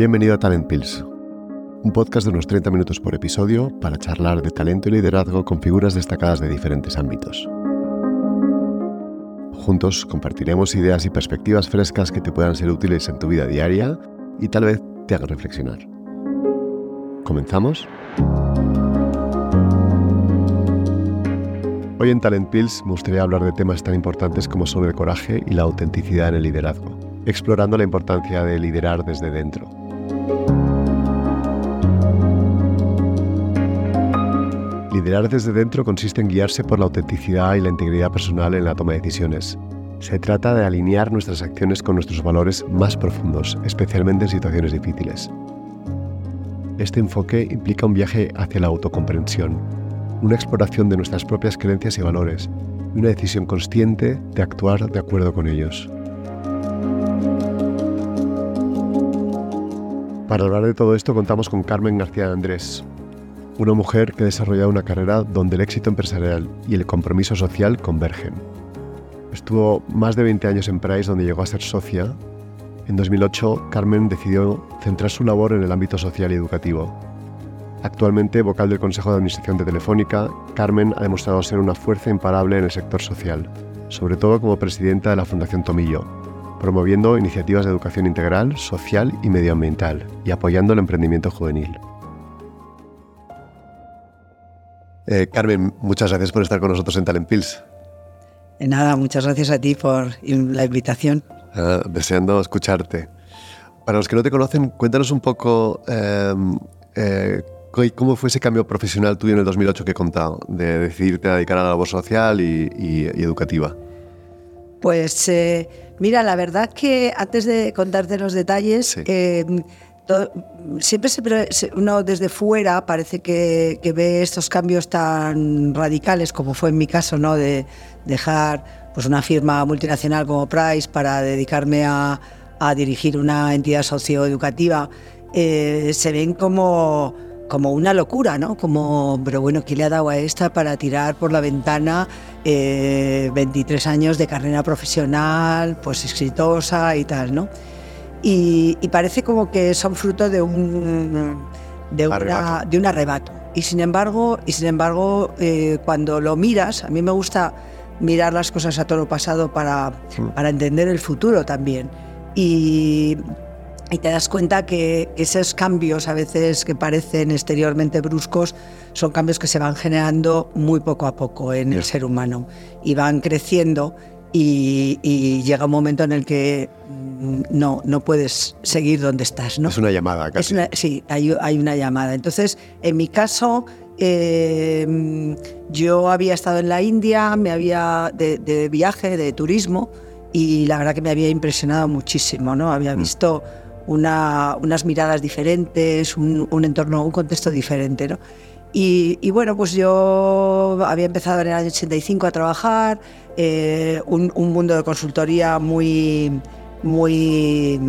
Bienvenido a Talent Pills, un podcast de unos 30 minutos por episodio para charlar de talento y liderazgo con figuras destacadas de diferentes ámbitos. Juntos compartiremos ideas y perspectivas frescas que te puedan ser útiles en tu vida diaria y tal vez te hagan reflexionar. ¿Comenzamos? Hoy en Talent Pills me gustaría hablar de temas tan importantes como son el coraje y la autenticidad en el liderazgo, explorando la importancia de liderar desde dentro. Liderar desde dentro consiste en guiarse por la autenticidad y la integridad personal en la toma de decisiones. Se trata de alinear nuestras acciones con nuestros valores más profundos, especialmente en situaciones difíciles. Este enfoque implica un viaje hacia la autocomprensión, una exploración de nuestras propias creencias y valores, y una decisión consciente de actuar de acuerdo con ellos. Para hablar de todo esto contamos con Carmen García Andrés, una mujer que ha desarrollado una carrera donde el éxito empresarial y el compromiso social convergen. Estuvo más de 20 años en Price donde llegó a ser socia. En 2008, Carmen decidió centrar su labor en el ámbito social y educativo. Actualmente vocal del Consejo de Administración de Telefónica, Carmen ha demostrado ser una fuerza imparable en el sector social, sobre todo como presidenta de la Fundación Tomillo, promoviendo iniciativas de educación integral, social y medioambiental y apoyando el emprendimiento juvenil. Eh, Carmen, muchas gracias por estar con nosotros en Talent Pills. De nada, muchas gracias a ti por la invitación. Ah, deseando escucharte. Para los que no te conocen, cuéntanos un poco em, eh, cómo fue ese cambio profesional tuyo en el 2008 que he contado, de decidirte a dedicar a la labor social y, educativa. Pues eh, mira, la verdad que antes de contarte los detalles, em, siempre uno desde fuera parece que, ve estos cambios tan radicales como fue en mi caso, ¿no? De dejar pues una firma multinacional como Price para dedicarme a, dirigir una entidad socioeducativa, eh, se ven como, como una locura, ¿no? Como, pero bueno, ¿qué le ha dado a esta para tirar por la ventana 23 eh, años de carrera profesional, pues exitosa y tal, ¿no? Y, parece como que son fruto de un, de, de un arrebato. Y sin embargo, y sin embargo eh, cuando lo miras, a mí me gusta mirar las cosas a todo lo pasado para, para entender el futuro también. Y, y te das cuenta que, esos cambios a veces que parecen exteriormente bruscos son cambios que se van generando muy poco a poco en el ser humano y van creciendo y, llega un momento en el que mm, no, no puedes seguir donde estás. ¿no? Es una llamada, casi. sí, hay, hay, una llamada. Entonces, en mi caso, em, yo había estado en la India, me había de, viaje, de turismo, y la verdad que me había impresionado muchísimo. ¿no? Había mm. visto una, unas miradas diferentes, un, un entorno, un contexto diferente. ¿no? Y, bueno, pues yo había empezado en el año 85 a trabajar, eh, un, mundo de consultoría muy, muy,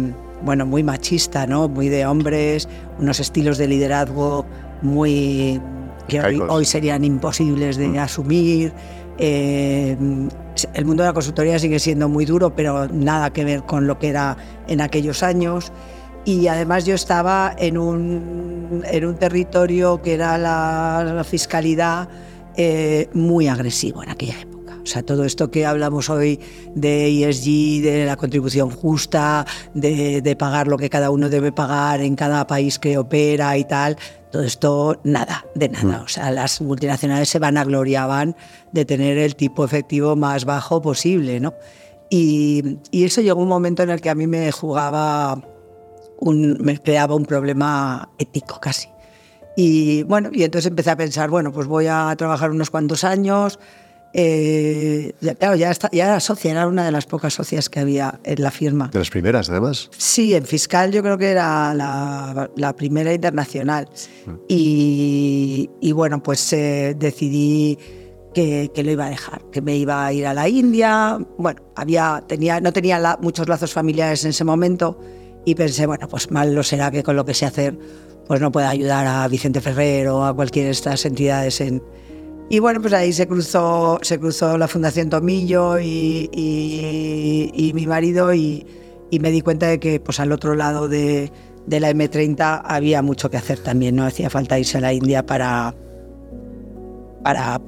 bueno, muy machista, ¿no? Muy de hombres, unos estilos de liderazgo muy que hoy, serían imposibles de mm. asumir. Eh, el mundo de la consultoría sigue siendo muy duro, pero nada que ver con lo que era en aquellos años y además yo estaba en un, en un territorio que era la, fiscalidad eh, muy agresivo en aquella época. O sea, todo esto que hablamos hoy de ESG, de la contribución justa, de, de, pagar lo que cada uno debe pagar en cada país que opera y tal, todo esto nada, de nada. Mm. O sea, las multinacionales se van a gloriaban de tener el tipo efectivo más bajo posible, ¿no? Y, y eso llegó un momento en el que a mí me jugaba me creaba un problema ético casi. Y bueno, y entonces empecé a pensar, bueno, pues voy a trabajar unos cuantos años. Eh, ya, claro, ya, ya era socia, era una de las pocas socias que había en la firma. De las primeras, además. Sí, en fiscal yo creo que era la, la primera internacional. Mm. Y, y, bueno, pues eh, decidí que, que, lo iba a dejar, que me iba a ir a la India. Bueno, había, tenía, no tenía muchos lazos familiares en ese momento y pensé, bueno, pues mal lo será que con lo que sé hacer, pues no pueda ayudar a Vicente Ferrer o a cualquiera de estas entidades en... Y bueno, pues ahí se cruzó, se cruzó la Fundación Tomillo y, y, mi marido y, y, me di cuenta de que pues al otro lado de, de la M30 había mucho que hacer también, no hacía falta irse a la India para, para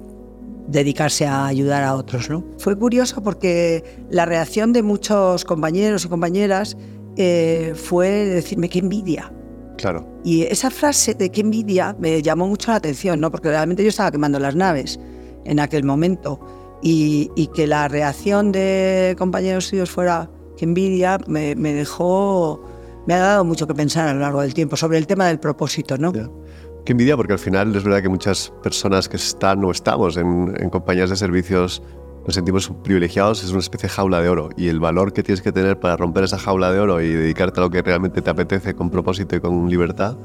dedicarse a ayudar a otros. ¿no? Fue curioso porque la reacción de muchos compañeros y compañeras eh, fue decirme qué envidia. Claro. Y esa frase de qué envidia me llamó mucho la atención, ¿no? porque realmente yo estaba quemando las naves en aquel momento. Y, que la reacción de compañeros suyos fuera qué envidia me, dejó, me ha dado mucho que pensar a lo largo del tiempo sobre el tema del propósito. ¿no? Qué envidia, porque al final es verdad que muchas personas que están o estamos en, compañías de servicios nos sentimos privilegiados, es una especie de jaula de oro y el valor que tienes que tener para romper esa jaula de oro y dedicarte a lo que realmente te apetece con propósito y con libertad.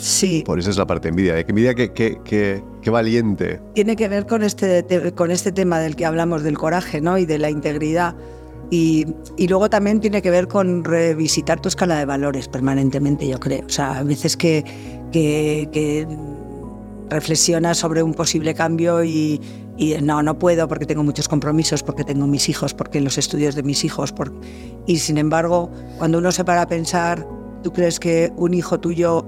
Sí. Por eso es la parte de envidia. Qué envidia, qué, qué, qué, valiente. Tiene que ver con este, con este tema del que hablamos, del coraje ¿no? y de la integridad. Y, y, luego también tiene que ver con revisitar tu escala de valores permanentemente, yo creo. O sea, a veces que, que, reflexionas sobre un posible cambio y, no, no puedo porque tengo muchos compromisos, porque tengo mis hijos, porque los estudios de mis hijos. y sin embargo, cuando uno se para a pensar, ¿tú crees que un hijo tuyo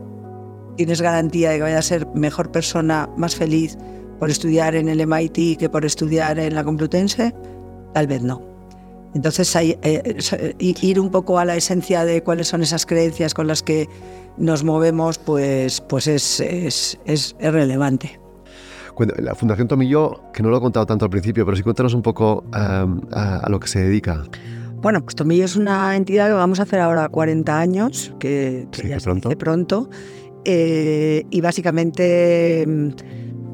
tienes garantía de que vaya a ser mejor persona, más feliz por estudiar en el MIT que por estudiar en la Complutense? Tal vez no. Entonces, hay, eh, ir un poco a la esencia de cuáles son esas creencias con las que nos movemos, pues, pues es, es, es, relevante. La Fundación Tomillo, que no lo he contado tanto al principio, pero sí cuéntanos un poco em, a, lo que se dedica. Bueno, pues Tomillo es una entidad que vamos a hacer ahora 40 años, que, sí, ya pronto. pronto. Eh, y básicamente em,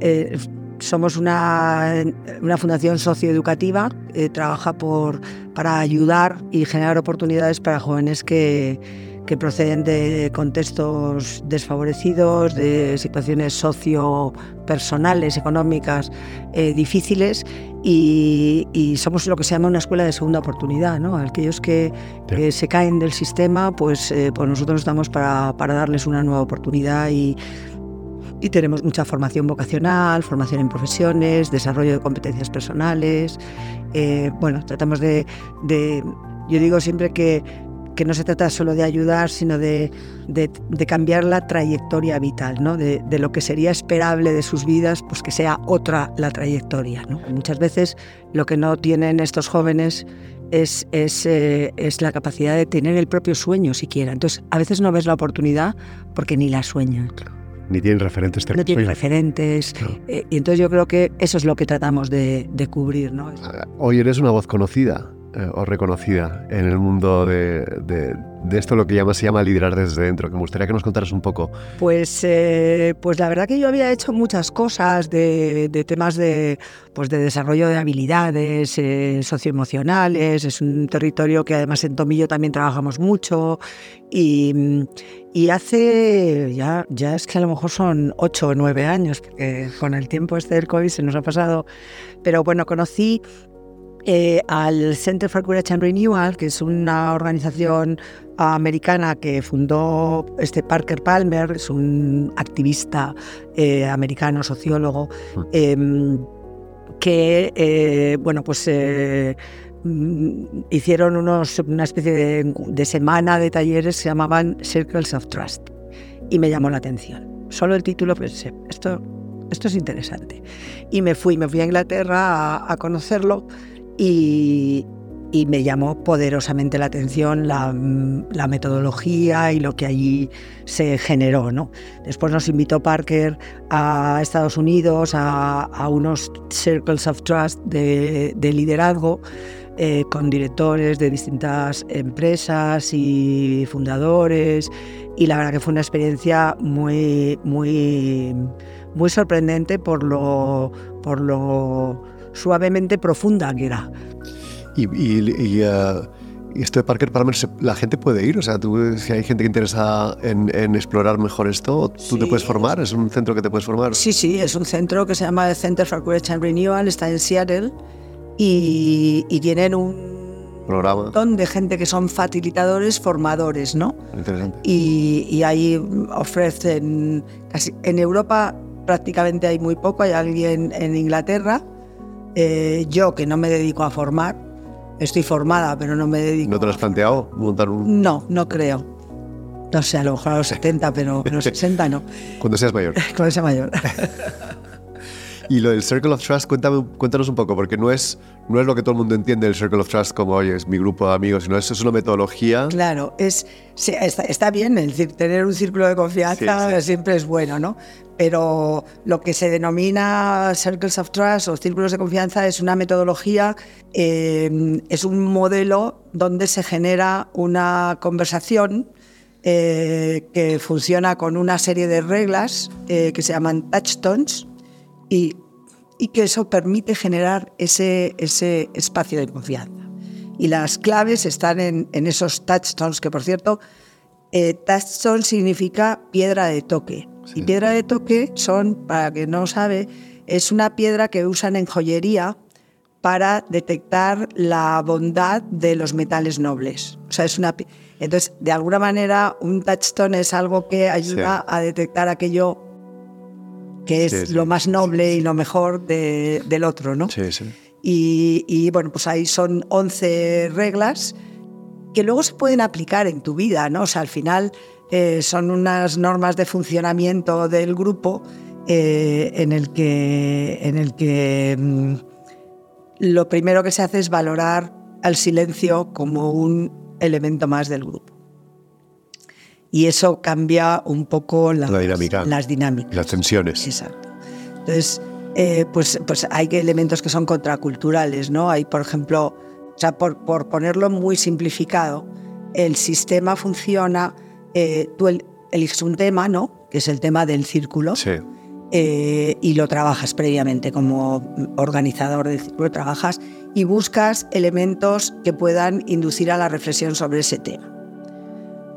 eh, somos una, una, fundación socioeducativa, eh, trabaja por, para ayudar y generar oportunidades para jóvenes que, que proceden de contextos desfavorecidos, de situaciones sociopersonales, económicas eh, difíciles y, somos lo que se llama una escuela de segunda oportunidad. ¿no? Aquellos que, se caen del sistema, pues, eh, pues nosotros estamos para, para darles una nueva oportunidad y y tenemos mucha formación vocacional, formación en profesiones, desarrollo de competencias personales. Eh, bueno, tratamos de, yo digo siempre que, que, no se trata solo de ayudar, sino de, de cambiar la trayectoria vital, ¿no? de, lo que sería esperable de sus vidas, pues que sea otra la trayectoria. ¿no? Muchas veces lo que no tienen estos jóvenes es, es, eh, es, la capacidad de tener el propio sueño siquiera. Entonces, a veces no ves la oportunidad porque ni la sueñan ni tienen referentes No tienen referentes. Eh, y entonces yo creo que eso es lo que tratamos de, cubrir. ¿no? Hoy eres una voz conocida eh, o reconocida en el mundo de, de, esto, lo que llama, se llama liderar desde dentro, que me gustaría que nos contaras un poco. Pues, eh, pues la verdad que yo había hecho muchas cosas de, temas de, pues de desarrollo de habilidades socioemocionales. Es un territorio que además en Tomillo también trabajamos mucho y y hace, ya, ya es que a lo mejor son ocho o nueve años, porque con el tiempo este del COVID se nos ha pasado, pero bueno, conocí eh, al Center for Courage and Renewal, que es una organización americana que fundó este Parker Palmer, es un activista eh, americano, sociólogo, mm. em, que, eh, bueno, pues Mm, hicieron unos, una especie de, semana de talleres que se llamaban Circles of Trust y me llamó la atención. Solo el título pensé, esto, esto es interesante. Y me fui, me fui a Inglaterra a, conocerlo y, y, me llamó poderosamente la atención la, la, metodología y lo que allí se generó. ¿no? Después nos invitó Parker a Estados Unidos a, a unos Circles of Trust de, de liderazgo eh, con directores de distintas empresas y fundadores y la verdad que fue una experiencia muy, muy, muy sorprendente por lo, por lo suavemente profunda que era. Y, y, eh, esto de Parker Palmer, ¿la gente puede ir? O sea, tú, si hay gente que interesa en, explorar mejor esto, ¿tú te puedes formar? ¿Es un centro que te puedes formar? Sí, sí, es un centro que se llama Center for Courage and Renewal, está en Seattle y, tienen un programa montón de gente que son facilitadores, formadores, ¿no? Interesante. Y, ahí ofrecen, casi, en Europa prácticamente hay muy poco, hay alguien en Inglaterra. Eh, yo que no me dedico a formar, estoy formada, pero no me dedico. ¿No te lo has planteado montar un.? No, no creo. No sé, a lo mejor a los 70, pero a los 60 no. Cuando seas mayor. Cuando sea mayor. Y lo del Circle of Trust, cuéntame, cuéntanos un poco, porque no es, no es lo que todo el mundo entiende el Circle of Trust como, oye, es mi grupo de amigos, sino eso es una metodología. Claro, es, está, está, bien, es decir, tener un círculo de confianza siempre es bueno, ¿no? Pero lo que se denomina Circles of Trust o círculos de confianza es una metodología, eh, es un modelo donde se genera una conversación eh, que funciona con una serie de reglas eh, que se llaman touchstones y, y, que eso permite generar ese, ese espacio de confianza. Y las claves están en, en esos touchstones, que por cierto, eh, touchstone significa piedra de toque. Y piedra de toque son, para quien no sabe, es una piedra que usan en joyería para detectar la bondad de los metales nobles. O sea, es una entonces, de alguna manera, un touchstone es algo que ayuda a detectar aquello que es lo más noble y lo mejor del otro, ¿no? Sí, sí. Y, bueno, pues ahí son 11 reglas que luego se pueden aplicar en tu vida, ¿no? O sea, al final eh, son unas normas de funcionamiento del grupo eh, en el que, en el que mm, lo primero que se hace es valorar al silencio como un elemento más del grupo. Y eso cambia un poco las, La dinámica. las dinámicas. Las tensiones. Exacto. Entonces, eh, pues, pues hay elementos que son contraculturales, ¿no? Hay, por ejemplo, o sea, por, por ponerlo muy simplificado, el sistema funciona, eh, tú eliges un tema, ¿no? Que es el tema del círculo. Sí. Eh, y lo trabajas previamente como organizador del círculo, trabajas y buscas elementos que puedan inducir a la reflexión sobre ese tema.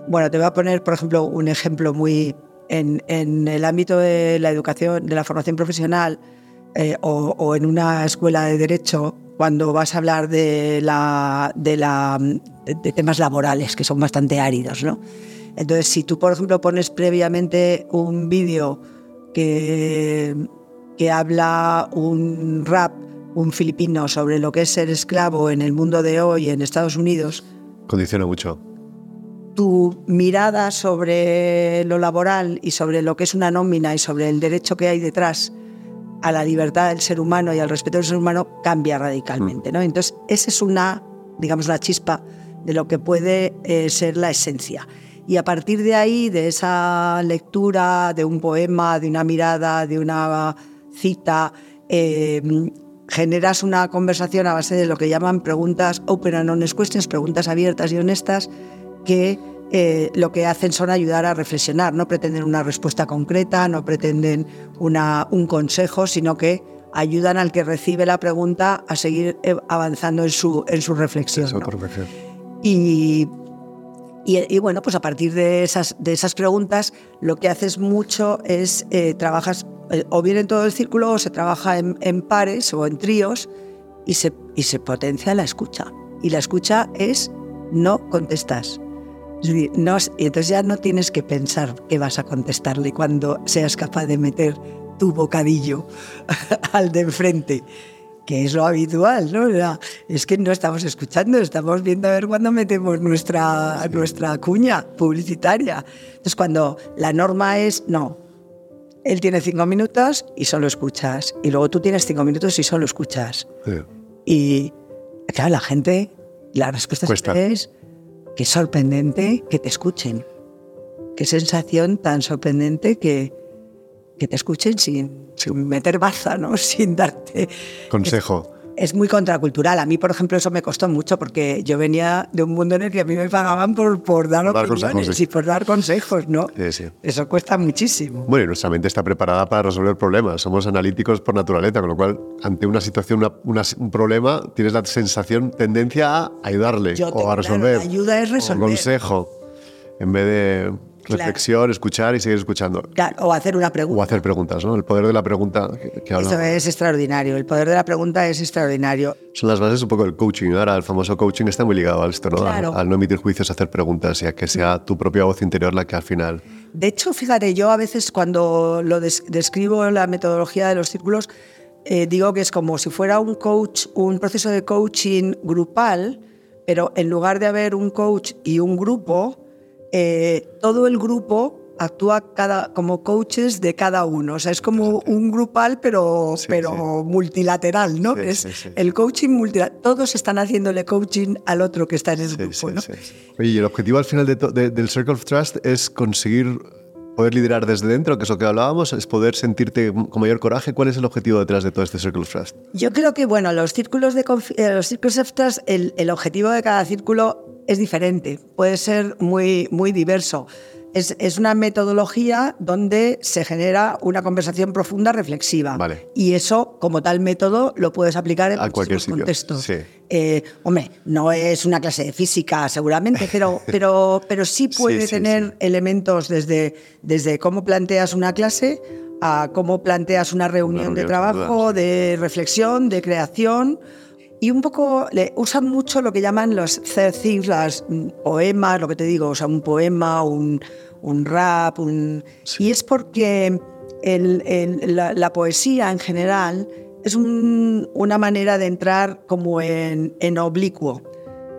Bueno, te voy a poner, por ejemplo, un ejemplo muy en, el ámbito de la educación, de la formación profesional eh, o, o, en una escuela de derecho, cuando vas a hablar de, la, de, la, de temas laborales que son bastante áridos, ¿no? Entonces, si tú, por ejemplo, pones previamente un vídeo que, que habla un rap, un filipino, sobre lo que es ser esclavo en el mundo de hoy en Estados Unidos, Condiciona mucho. Tu mirada sobre lo laboral y sobre lo que es una nómina y sobre el derecho que hay detrás a la libertad del ser humano y al respeto del ser humano cambia radicalmente. ¿no? Entonces, esa es una, digamos, una chispa de lo que puede eh, ser la esencia. Y a partir de ahí, de esa lectura, de un poema, de una mirada, de una cita, eh, generas una conversación a base de lo que llaman preguntas open and honest questions, preguntas abiertas y honestas, que eh, lo que hacen son ayudar a reflexionar, no pretenden una respuesta concreta, no pretenden una, un consejo, sino que ayudan al que recibe la pregunta a seguir eh, avanzando en su, en su reflexión. Y, y, bueno, pues a partir de esas, de esas preguntas, lo que haces mucho es eh, trabajas eh, o bien en todo el círculo o se trabaja en, en pares o en tríos y se, y se potencia la escucha. Y la escucha es no contestas. No, y entonces ya no tienes que pensar qué vas a contestarle cuando seas capaz de meter tu bocadillo al de enfrente que es lo habitual, ¿no? Es que no estamos escuchando, estamos viendo a ver cuándo metemos nuestra, sí. nuestra cuña publicitaria. Entonces, cuando la norma es, no, él tiene cinco minutos y solo escuchas, y luego tú tienes cinco minutos y solo escuchas. Sí. Y, claro, la gente, la respuesta es es sorprendente que te escuchen. Qué sensación tan sorprendente que, que te escuchen sin, sin meter baza, ¿no? sin darte consejo. Es, muy contracultural. A mí, por ejemplo, eso me costó mucho porque yo venía de un mundo en el que a mí me pagaban por, por dar, dar opiniones consejos, sí. y por dar consejos, ¿no? Sí, sí. Eso cuesta muchísimo. Bueno, y nuestra mente está preparada para resolver problemas. Somos analíticos por naturaleza, con lo cual, ante una situación, una, una, un problema, tienes la sensación, tendencia a ayudarle yo o a resolver. Claro, ayuda es resolver. O consejo, en vez de reflexión, claro. escuchar y seguir escuchando. Claro, o hacer una pregunta. O hacer preguntas, ¿no? El poder de la pregunta que, que Eso es extraordinario. El poder de la pregunta es extraordinario. Son las bases un poco del coaching. Ahora el famoso coaching está muy ligado a esto, ¿no? Claro. Al, al, no emitir juicios, hacer preguntas y a que sea tu propia voz interior la que al final... De hecho, fíjate, yo a veces cuando lo des describo la metodología de los círculos, eh, digo que es como si fuera un coach, un proceso de coaching grupal, pero en lugar de haber un coach y un grupo, eh, todo el grupo actúa cada, como coaches de cada uno. O sea, es como un grupal, pero, pero multilateral, ¿no? es el coaching multilateral. Todos están haciéndole coaching al otro que está en el grupo, ¿no? Oye, y el objetivo al final del Circle of Trust es conseguir poder liderar desde dentro, que es lo que hablábamos, es poder sentirte con mayor coraje. ¿Cuál es el objetivo detrás de todo este Circle of Trust? Yo creo que, bueno, los círculos de eh, los círculos of Trust, el, el objetivo de cada círculo es diferente, puede ser muy, muy diverso. Es, una metodología donde se genera una conversación profunda, reflexiva. Y eso, como tal método, lo puedes aplicar en cualquier contextos. Sí. Eh, hombre, no es una clase de física, seguramente, pero, pero, pero sí puede tener elementos desde, desde cómo planteas una clase a cómo planteas una reunión, de trabajo, de reflexión, de creación. Y un poco le usan mucho lo que llaman los third things, las mm, poemas, lo que te digo, o sea, un poema, un, un rap, un... y es porque la, poesía en general es una manera de entrar como en, oblicuo.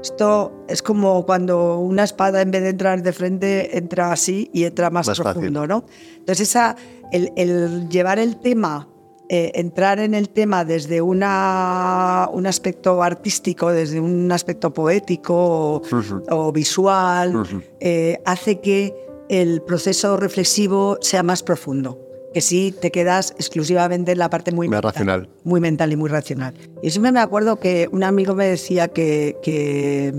Esto es como cuando una espada en vez de entrar de frente entra así y entra más, profundo, ¿no? Entonces esa, el, llevar el tema, eh, entrar en el tema desde una, un aspecto artístico, desde un aspecto poético o, visual, eh, hace que el proceso reflexivo sea más profundo, que si te quedas exclusivamente en la parte muy mental, racional. Muy mental y muy racional. Y siempre me acuerdo que un amigo me decía que, que,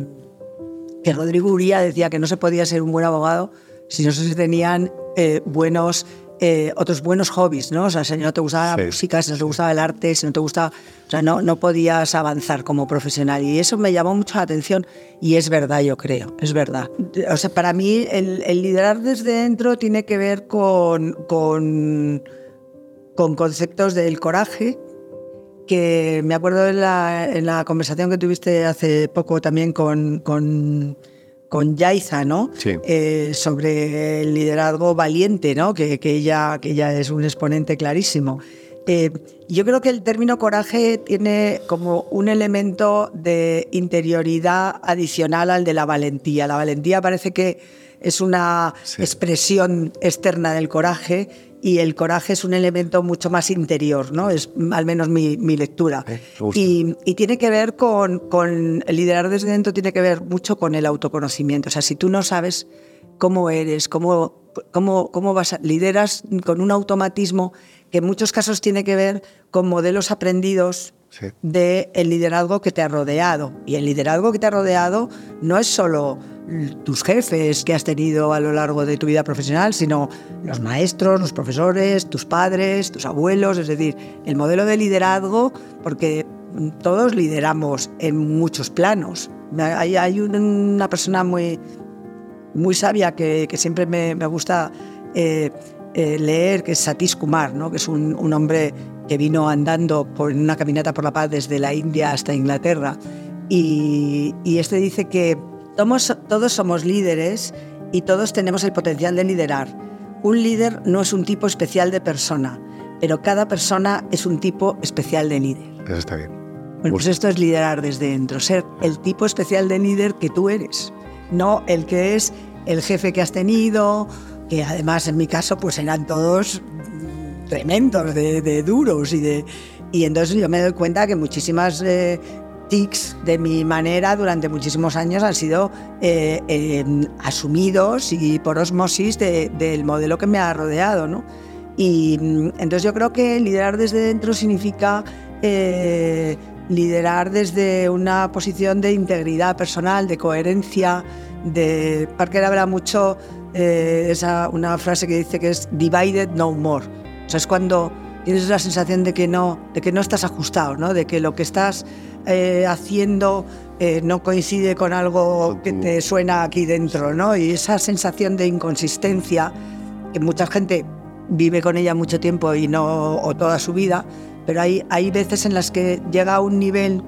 que Rodrigo Uría decía que no se podía ser un buen abogado si no se tenían eh, buenos eh, otros buenos hobbies, ¿no? O sea, si no te gustaba la música, si no te gustaba el arte, si no te gustaba... O sea, no, no podías avanzar como profesional. Y eso me llamó mucho la atención y es verdad, yo creo, es verdad. O sea, para mí el, liderar desde dentro tiene que ver con, con, con conceptos del coraje, que me acuerdo en la, en la, conversación que tuviste hace poco también con, con con Yaiza, ¿no? Eh, sobre el liderazgo valiente, ¿no? Que, que, ella, que ella es un exponente clarísimo. Eh, yo creo que el término coraje tiene como un elemento de interioridad adicional al de la valentía. La valentía parece que es una expresión externa del coraje y el coraje es un elemento mucho más interior, ¿no? Es al menos mi, lectura. Eh, y, tiene que ver con, con liderar desde dentro, tiene que ver mucho con el autoconocimiento. O sea, si tú no sabes cómo eres, cómo, cómo, cómo vas a, lideras con un automatismo que en muchos casos tiene que ver con modelos aprendidos del liderazgo que te ha rodeado. Y el liderazgo que te ha rodeado no es solo tus jefes que has tenido a lo largo de tu vida profesional, sino los maestros, los profesores, tus padres, tus abuelos, es decir, el modelo de liderazgo, porque todos lideramos en muchos planos. Hay, una persona muy, muy sabia que, siempre me, gusta eh, eh, leer, que es Satish Kumar, ¿no? que es un, hombre que vino andando por una caminata por la paz desde la India hasta Inglaterra. Y, y este dice que todos somos líderes y todos tenemos el potencial de liderar. Un líder no es un tipo especial de persona, pero cada persona es un tipo especial de líder. Eso está bien. Bueno, pues esto es liderar desde dentro, ser el tipo especial de líder que tú eres, no el que es el jefe que has tenido, que además en mi caso pues eran todos tremendos, de, duros y de... Y entonces yo me doy cuenta que muchísimas eh, tics de mi manera durante muchísimos años han sido eh, asumidos y por osmosis del modelo que me ha rodeado. ¿no? Y mm, entonces yo creo que liderar desde dentro significa eh, liderar desde una posición de integridad personal, de coherencia. De... Parker habla mucho, eh, esa, una frase que dice que es divided no more. O sea, es cuando tienes la sensación de que no, de que no estás ajustado, ¿no? de que lo que estás eh, haciendo eh, no coincide con algo que te suena aquí dentro, ¿no? Y esa sensación de inconsistencia, que mucha gente vive con ella mucho tiempo y no, o toda su vida, pero hay, hay veces en las que llega a un nivel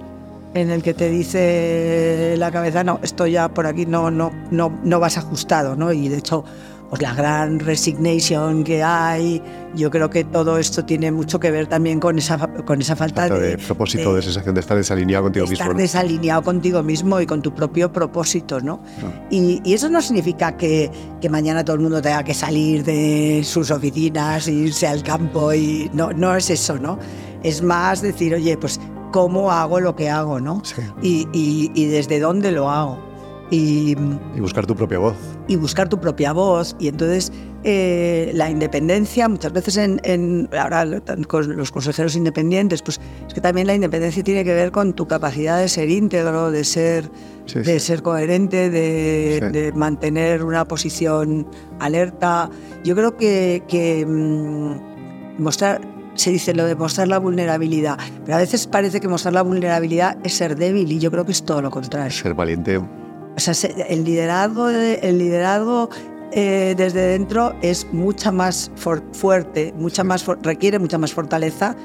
en el que te dice la cabeza, no, esto ya por aquí no, no, no, no vas ajustado, ¿no? Y de hecho, pues la gran resignation que hay. Yo creo que todo esto tiene mucho que ver también con esa, con esa falta de, de, propósito, de, sensación de estar desalineado contigo de mismo. Estar ¿no? desalineado contigo mismo y con tu propio propósito, ¿no? Ah. Y, y, eso no significa que, que, mañana todo el mundo tenga que salir de sus oficinas e irse al campo y no, no es eso, ¿no? Es más decir, oye, pues cómo hago lo que hago, ¿no? Sí. Y, y, y desde dónde lo hago. Y, y, buscar tu propia voz. Y buscar tu propia voz. Y entonces eh, la independencia, muchas veces en, en, ahora con los consejeros independientes, pues es que también la independencia tiene que ver con tu capacidad de ser íntegro, de ser, sí, de sí. ser coherente, de, Sí. de, mantener una posición alerta. Yo creo que, que mmm, mostrar se dice lo de mostrar la vulnerabilidad, pero a veces parece que mostrar la vulnerabilidad es ser débil y yo creo que es todo lo contrario. Ser valiente. O sea, el liderazgo, el liderazgo eh, desde dentro es mucha más fuerte, mucha más requiere mucha más fortaleza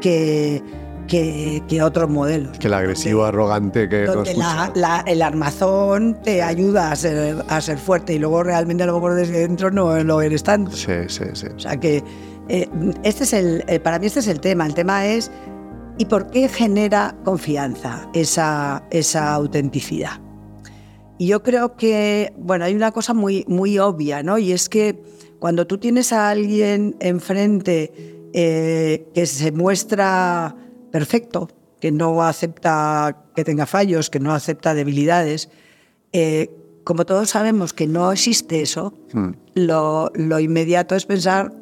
que, que, que, otros modelos. Que el agresivo, donde, arrogante que donde la, la, el armazón te ayuda a ser, a ser fuerte y luego realmente a lo mejor desde dentro no lo eres tanto. Sí, sí, sí. O sea que eh, este es el, eh, para mí este es el tema. El tema es ¿y por qué genera confianza esa, esa autenticidad? Y yo creo que, bueno, hay una cosa muy, muy obvia, ¿no? Y es que cuando tú tienes a alguien enfrente eh, que se muestra perfecto, que no acepta que tenga fallos, que no acepta debilidades, eh, como todos sabemos que no existe eso, hmm. lo, lo, inmediato es pensar,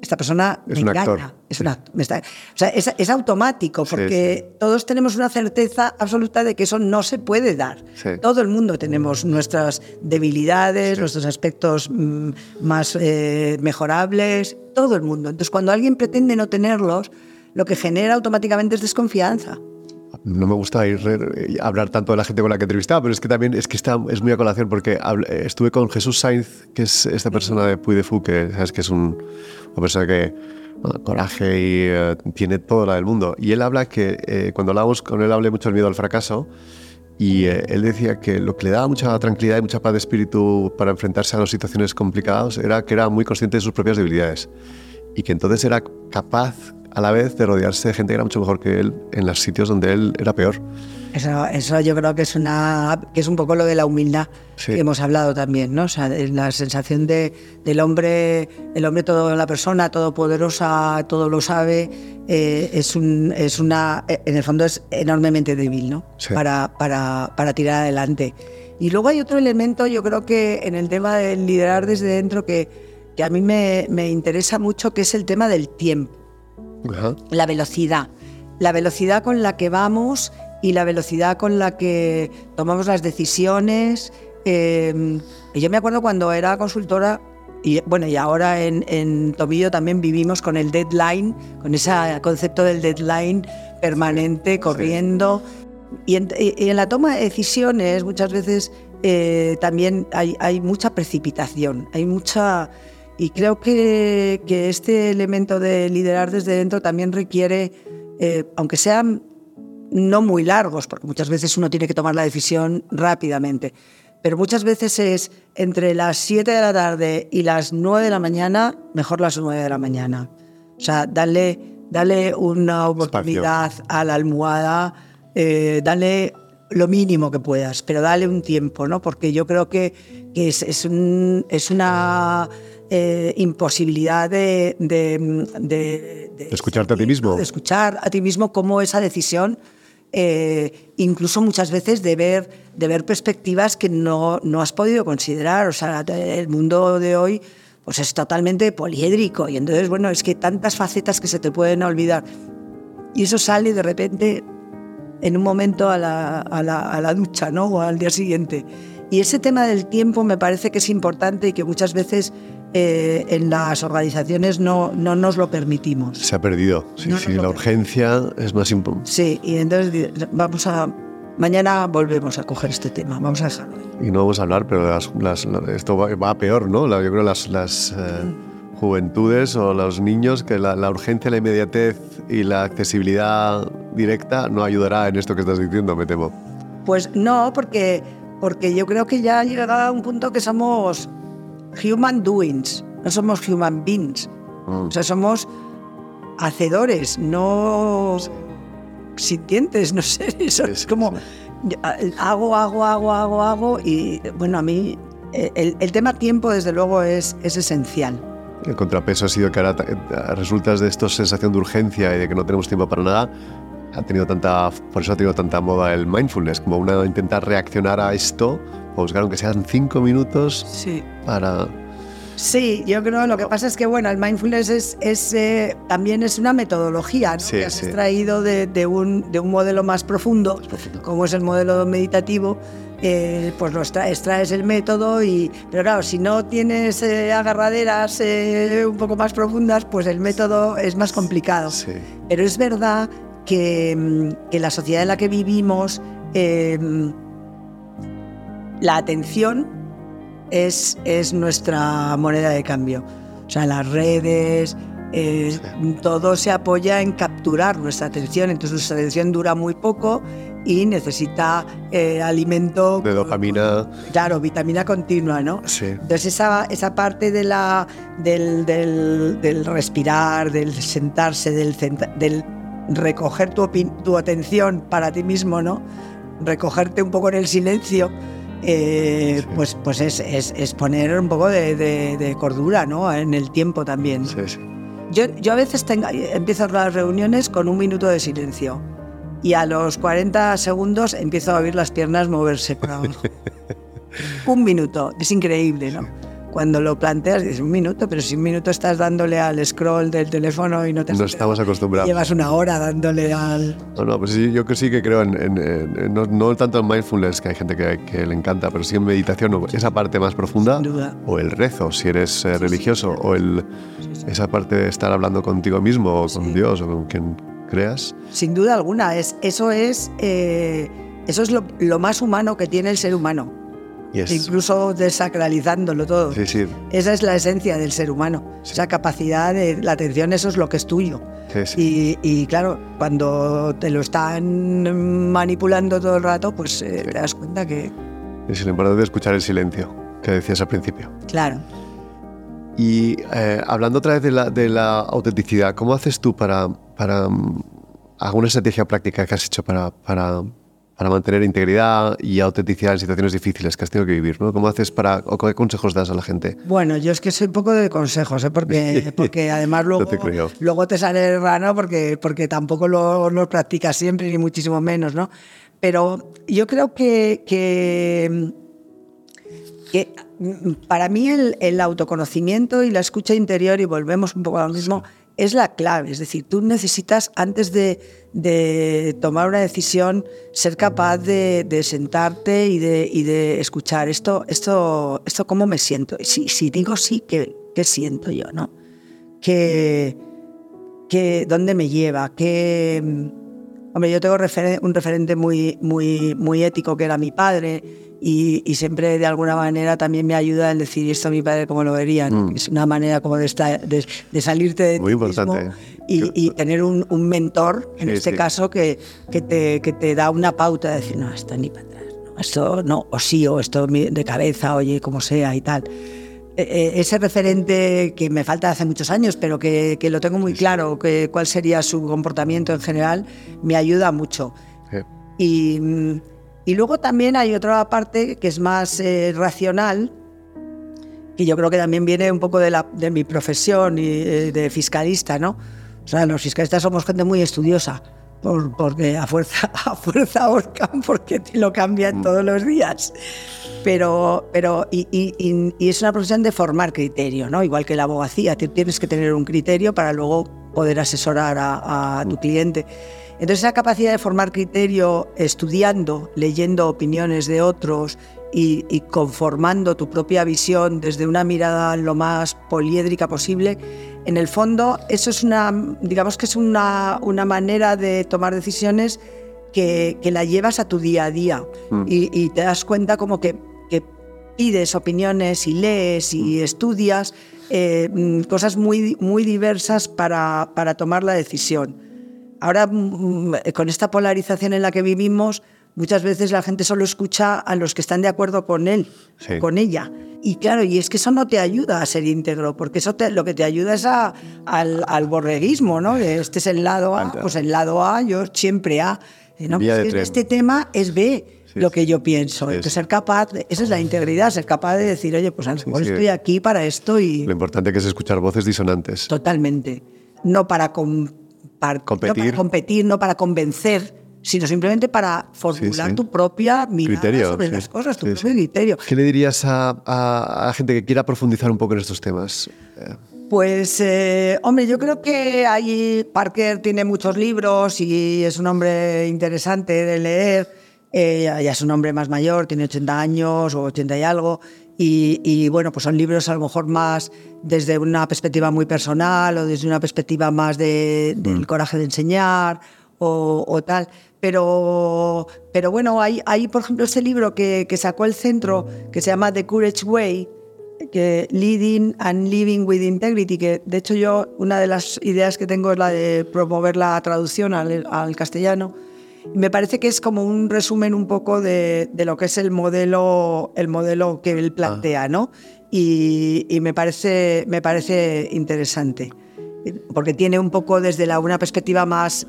esta persona es me un engaña. Actor. Es, una, está, o sea, es, es, automático, porque sí, sí. todos tenemos una certeza absoluta de que eso no se puede dar. Sí. Todo el mundo tenemos nuestras debilidades, nuestros aspectos mmm, más eh, mejorables, todo el mundo. Entonces, cuando alguien pretende no tenerlos, lo que genera automáticamente es desconfianza. No me gusta ir, eh, hablar tanto de la gente con la que entrevistaba, pero es que también es que está, es muy a colación porque hablé, estuve con Jesús Sainz, que es esta persona de Puy de Fou, que sabes que es un, una persona que bueno, coraje y uh, tiene toda la del mundo. Y él habla que eh, cuando hablamos con él hablé mucho del miedo al fracaso y eh, él decía que lo que le daba mucha tranquilidad y mucha paz de espíritu para enfrentarse a las situaciones complicadas era que era muy consciente de sus propias debilidades y que entonces era capaz a la vez de rodearse de gente que era mucho mejor que él en los sitios donde él era peor. Eso, eso yo creo que es una que es un poco lo de la humildad sí. que hemos hablado también, ¿no? O sea, la sensación de, del hombre, el hombre todo, la persona todopoderosa, todo lo sabe, eh, es un, es una, en el fondo es enormemente débil, ¿no? Sí. Para, para, para tirar adelante. Y luego hay otro elemento, yo creo que en el tema del liderar desde dentro que, que a mí me, me interesa mucho, que es el tema del tiempo. Ajá. La velocidad. La velocidad con la que vamos y la velocidad con la que tomamos las decisiones. Eh, yo me acuerdo cuando era consultora, y bueno, y ahora en, en, Tomillo también vivimos con el deadline, con ese concepto del deadline permanente, corriendo. Sí. Y, en, y, en, la toma de decisiones muchas veces eh, también hay, hay mucha precipitación, hay mucha... Y creo que, que, este elemento de liderar desde dentro también requiere, eh, aunque sean no muy largos, porque muchas veces uno tiene que tomar la decisión rápidamente, pero muchas veces es entre las 7 de la tarde y las 9 de la mañana, mejor las 9 de la mañana. O sea, darle, darle una oportunidad Espacio. a la almohada, eh, darle lo mínimo que puedas, pero dale un tiempo, ¿no? Porque yo creo que, que es, es, un, es una eh, imposibilidad de, de, de, de, escucharte a ti mismo. De escuchar a ti mismo cómo esa decisión, eh, incluso muchas veces de ver, de ver perspectivas que no, no has podido considerar. O sea, el mundo de hoy pues es totalmente poliédrico y entonces, bueno, es que tantas facetas que se te pueden olvidar. Y eso sale de repente en un momento a la, a la, a la ducha, ¿no? O al día siguiente. Y ese tema del tiempo me parece que es importante y que muchas veces eh, en las organizaciones no, no nos lo permitimos. Se ha perdido. Sí, No sí, la urgencia es más importante. Sí, y entonces vamos a... Mañana volvemos a coger este tema, vamos a dejarlo ahí. Y no vamos a hablar, pero las, las, esto va, va, a peor, ¿no? Yo creo las, las eh, juventudes o los niños, que la, la, urgencia, la inmediatez y la accesibilidad directa no ayudará en esto que estás diciendo, me temo. Pues no, porque, porque yo creo que ya llega a un punto que somos human doings, no somos human beings. Mm. O sea, somos hacedores, no sintientes, no sé. Eso Sí, es sí, como sí. hago, hago, hago, hago, hago. Y bueno, a mí eh, el, el tema tiempo, desde luego, es, es esencial. El contrapeso ha sido que ahora eh, resultas de esta sensación de urgencia y de que no tenemos tiempo para nada. Ha tenido tanta, por eso ha tenido tanta moda el mindfulness, como una intentar reaccionar a esto, o buscar aunque sean cinco minutos Sí. para... Sí, yo creo lo que pasa es que bueno, el mindfulness es, es, eh, también es una metodología ¿no? Sí, que has sí. extraído de, de un, de un modelo más profundo, profundo. como es el modelo meditativo. eh, pues lo extra- extraes el método y pero claro si no tienes eh, agarraderas un poco más profundas pues el método es más complicado Sí. pero es verdad que, mm, que la sociedad en la que vivimos, la atención es, es nuestra moneda de cambio. O sea, las redes, eh, todo se apoya en capturar nuestra atención. Entonces nuestra atención dura muy poco y necesita eh, alimento. De dopamina. Claro, vitamina continua, ¿no? Sí. Entonces esa, esa parte de la, del, del- del respirar, del sentarse, del, del recoger tu, tu atención para ti mismo, ¿no? Recogerte un poco en el silencio, eh, Sí. pues, pues es, es- es poner un poco de, de- de cordura, ¿no? En el tiempo también. Sí, sí. Yo, yo a veces tengo, empiezo las reuniones con un minuto de silencio y a los 40 segundos empiezo a oír las piernas moverse para abajo. un minuto, es increíble, ¿no? Cuando lo planteas dices un minuto, pero si un minuto estás dándole al scroll del teléfono y no te has No estamos acostumbrados. Llevas una hora dándole al... No, no, pues sí, yo que sí que creo en, en- en- no, no tanto en mindfulness, que hay gente que, que le encanta, pero sí en meditación, o esa parte más profunda, o el rezo, si eres eh, religioso, o el, esa parte de estar hablando contigo mismo, o con. Dios, o con quien creas. Sin duda alguna, es, eso es, eh, eso es lo, lo más humano que tiene el ser humano, Y es, incluso desacralizándolo todo. sí, sí, Esa es la esencia del ser humano, Sí. esa capacidad de la atención, eso es lo que es tuyo. Y, y claro, cuando te lo están manipulando todo el rato, pues eh, te das cuenta que, es lo importante de escuchar el silencio, que decías al principio. claro, Y eh, hablando otra vez de la, de la autenticidad, ¿cómo haces tú para, para mm, alguna estrategia práctica que has hecho para, para, para mantener integridad y autenticidad en situaciones difíciles que has tenido que vivir? ¿no? ¿Cómo haces para, o qué consejos das a la gente? Bueno, yo es que soy poco de consejos, ¿eh? porque, porque además luego, te creo. luego te sale raro porque, porque tampoco lo, lo practicas siempre, ni muchísimo menos, ¿no? Pero yo creo que, que, que, mm, para mí el, el autoconocimiento y la escucha interior, y volvemos un poco a lo mismo, es la clave. Es decir, tú necesitas, antes de, de tomar una decisión, ser capaz de, de sentarte y de, y de escuchar esto, esto, esto cómo me siento. Si, si digo sí, ¿qué, qué siento yo? ¿no? ¿Qué, qué, ¿Dónde me lleva? ¿Qué, Hombre, yo tengo referen- un referente muy, muy, muy ético que era mi padre y, y siempre de alguna manera también me ayuda en decir esto a mi padre cómo lo vería. ¿no? Mm. Es una manera como de, esta- de, de salirte de Muy ti mismo importante. y, y tener un, un mentor, en Sí, este sí. caso, que, que, te, que te da una pauta de decir, no, esto ni para atrás, no, esto no, o sí, o esto de cabeza, oye, como sea y tal. Eh, eh, ese referente que me falta hace muchos años, pero que, que lo tengo muy claro, que cuál sería su comportamiento en general, me ayuda mucho. Eh, Y, y luego también hay otra parte que es más eh, racional, que yo creo que también viene un poco de, la, de mi profesión y eh, de fiscalista, ¿no? O sea, los fiscalistas somos gente muy estudiosa, por- porque a fuerza, a fuerza ahorcan porque te lo cambian todos los días. Pero, pero y, y- y- es una profesión de formar criterio, ¿no? Igual que la abogacía, tienes que tener un criterio para luego poder asesorar a, a tu cliente. Entonces esa capacidad de formar criterio estudiando, leyendo opiniones de otros y, y conformando tu propia visión desde una mirada lo más poliédrica posible, en el fondo eso es una, digamos que es una, una manera de tomar decisiones que, que la llevas a tu día a día Mm. y, y te das cuenta como que, que pides opiniones y lees y estudias eh, mm, cosas muy, muy diversas para, para tomar la decisión. Ahora, mm, con esta polarización en la que vivimos, muchas veces la gente solo escucha a los que están de acuerdo con él, con ella. Y claro, y es que eso no te ayuda a ser íntegro, porque eso lo que te ayuda es a, al, al, borreguismo, ¿no? Este es el lado A, pues el lado A, yo siempre A. ¿no? Pues este tema es B lo que yo pienso. ser capaz, esa es la integridad, ser capaz de decir, oye, pues a lo mejor estoy aquí para esto y... Lo importante que es escuchar voces disonantes. Totalmente. No para, competir. no para competir, no para convencer, sino simplemente para formular tu propia mirada sobre las cosas, tu propio criterio. ¿Qué le dirías a, a, gente que quiera profundizar un poco en estos temas? Pues, eh, hombre, yo creo que ahí Parker tiene muchos libros y es un hombre interesante de leer. Eh, ya es un hombre más mayor, tiene 80 años o 80 y algo, y, bueno, pues son libros a lo mejor más desde una perspectiva muy personal o desde una perspectiva más de, del mm. coraje de enseñar o, tal. Pero, pero bueno, hay, hay, por ejemplo, ese libro que, que sacó el centro que se llama The Courage Way, que Leading and Living with Integrity, que de hecho yo una de las ideas que tengo es la de promover la traducción al, al castellano me parece que es como un resumen un poco de, lo que es el modelo, el modelo que él plantea, ah. ¿no? Y, me, parece, me parece interesante, porque tiene un poco desde la, una perspectiva más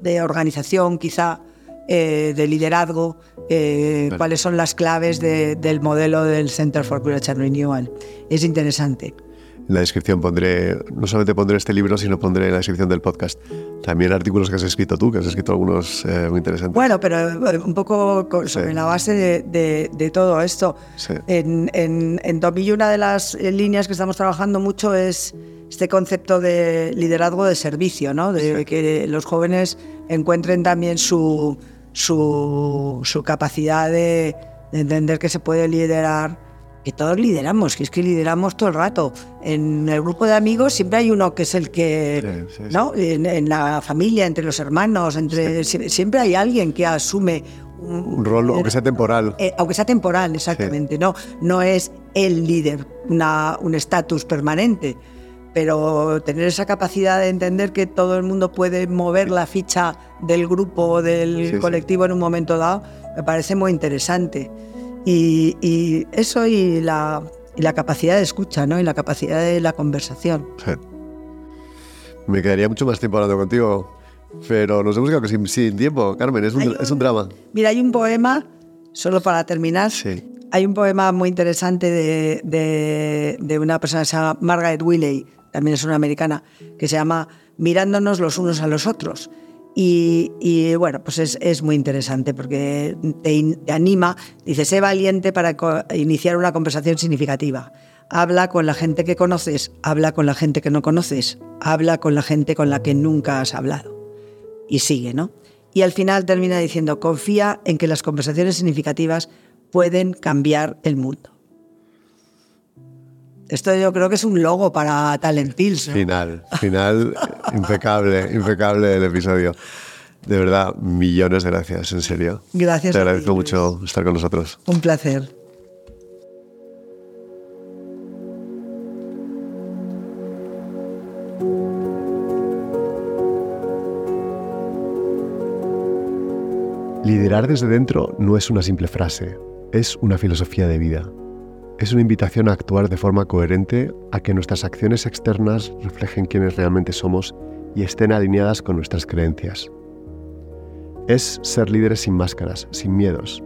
de organización, quizá, eh, de liderazgo, eh, cuáles son las claves del modelo del Center for and Renewal. Es interesante. En la descripción pondré, no solamente pondré este libro, sino pondré en la descripción del podcast también artículos que has escrito tú, que has escrito algunos eh, muy interesantes. Bueno, pero eh, un poco sobre la base de, todo esto. En, en, en Tomillo una de las eh, líneas que estamos trabajando mucho es este concepto de liderazgo de servicio, ¿no? de que los jóvenes encuentren también su, su, su capacidad de, de entender que se puede liderar que todos lideramos, que es que lideramos todo el rato. En el grupo de amigos siempre hay uno que es el que, ¿no? En, la familia, entre los hermanos, entre siempre hay alguien que asume un, rol, aunque sea temporal. Eh, aunque sea temporal, exactamente. No, no es el líder, una, un estatus permanente. Pero tener esa capacidad de entender que todo el mundo puede mover la ficha del grupo o del colectivo en un momento dado, me parece muy interesante. Y, eso y la, la, capacidad de escucha, ¿no? Y la capacidad de la conversación. Me quedaría mucho más tiempo hablando contigo, pero nos hemos quedado sin, sin tiempo, Carmen, es un, es un, drama. Mira, hay un poema, solo para terminar, sí. hay un poema muy interesante de, de, de una persona que se llama Margaret Willey, también es una americana, que se llama Mirándonos los unos a los otros. Y, bueno, pues es, muy interesante porque te, anima, dice, sé valiente para iniciar una conversación significativa. Habla con la gente que conoces, habla con la gente que no conoces, habla con la gente con la que nunca has hablado. Y sigue, ¿no? Y al final termina diciendo, confía en que las conversaciones significativas pueden cambiar el mundo. Esto yo creo que es un logo para Talent Pills. Final, final impecable, impecable el episodio. De verdad, millones de gracias, en serio. Gracias. Te agradezco mucho estar con nosotros. Un placer. Liderar desde dentro no es una simple frase, es una filosofía de vida es una invitación a actuar de forma coherente, a que nuestras acciones externas reflejen quiénes realmente somos y estén alineadas con nuestras creencias. Es ser líderes sin máscaras, sin miedos,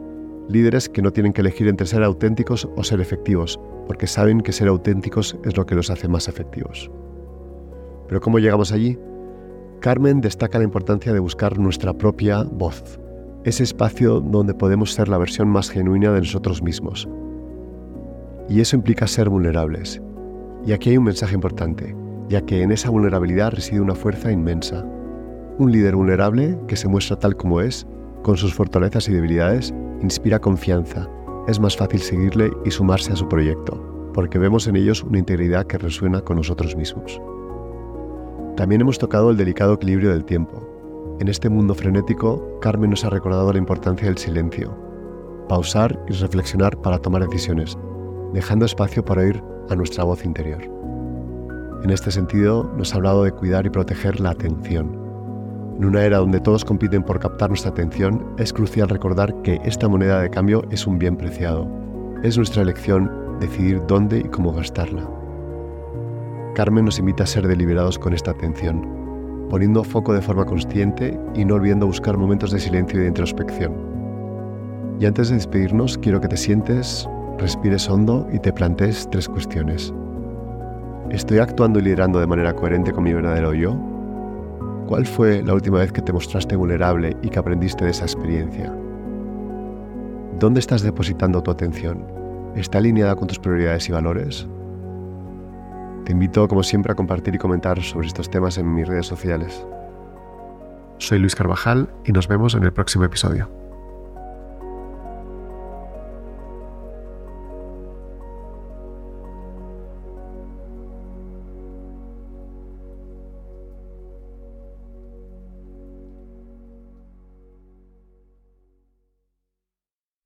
líderes que no tienen que elegir entre ser auténticos o ser efectivos, porque saben que ser auténticos es lo que los hace más efectivos. Pero ¿cómo llegamos allí? Carmen destaca la importancia de buscar nuestra propia voz, ese espacio donde podemos ser la versión más genuina de nosotros mismos, y eso implica ser vulnerables. Y aquí hay un mensaje importante, ya que en esa vulnerabilidad reside una fuerza inmensa. Un líder vulnerable que se muestra tal como es, con sus fortalezas y debilidades, inspira confianza. Es más fácil seguirle y sumarse a su proyecto, porque vemos en ellos una integridad que resuena con nosotros mismos. También hemos tocado el delicado equilibrio del tiempo. En este mundo frenético, Carmen nos ha recordado la importancia del silencio. Pausar y reflexionar para tomar decisiones, dejando espacio para oír a nuestra voz interior. En este sentido, nos ha hablado de cuidar y proteger la atención. En una era donde todos compiten por captar nuestra atención, es crucial recordar que esta moneda de cambio es un bien preciado. Es nuestra elección decidir dónde y cómo gastarla. Carmen nos invita a ser deliberados con esta atención, poniendo foco de forma consciente y no olvidando buscar momentos de silencio y de introspección. Y antes de despedirnos, quiero que te sientes, respires hondo y te plantees tres cuestiones. ¿Estoy actuando y liderando de manera coherente con mi verdadero yo? ¿Cuál fue la última vez que te mostraste vulnerable y que aprendiste de esa experiencia? ¿Dónde estás depositando tu atención? ¿Está alineada con tus prioridades y valores? Te invito, como siempre, a compartir y comentar sobre estos temas en mis redes sociales. Soy Luis Carvajal y nos vemos en el próximo episodio.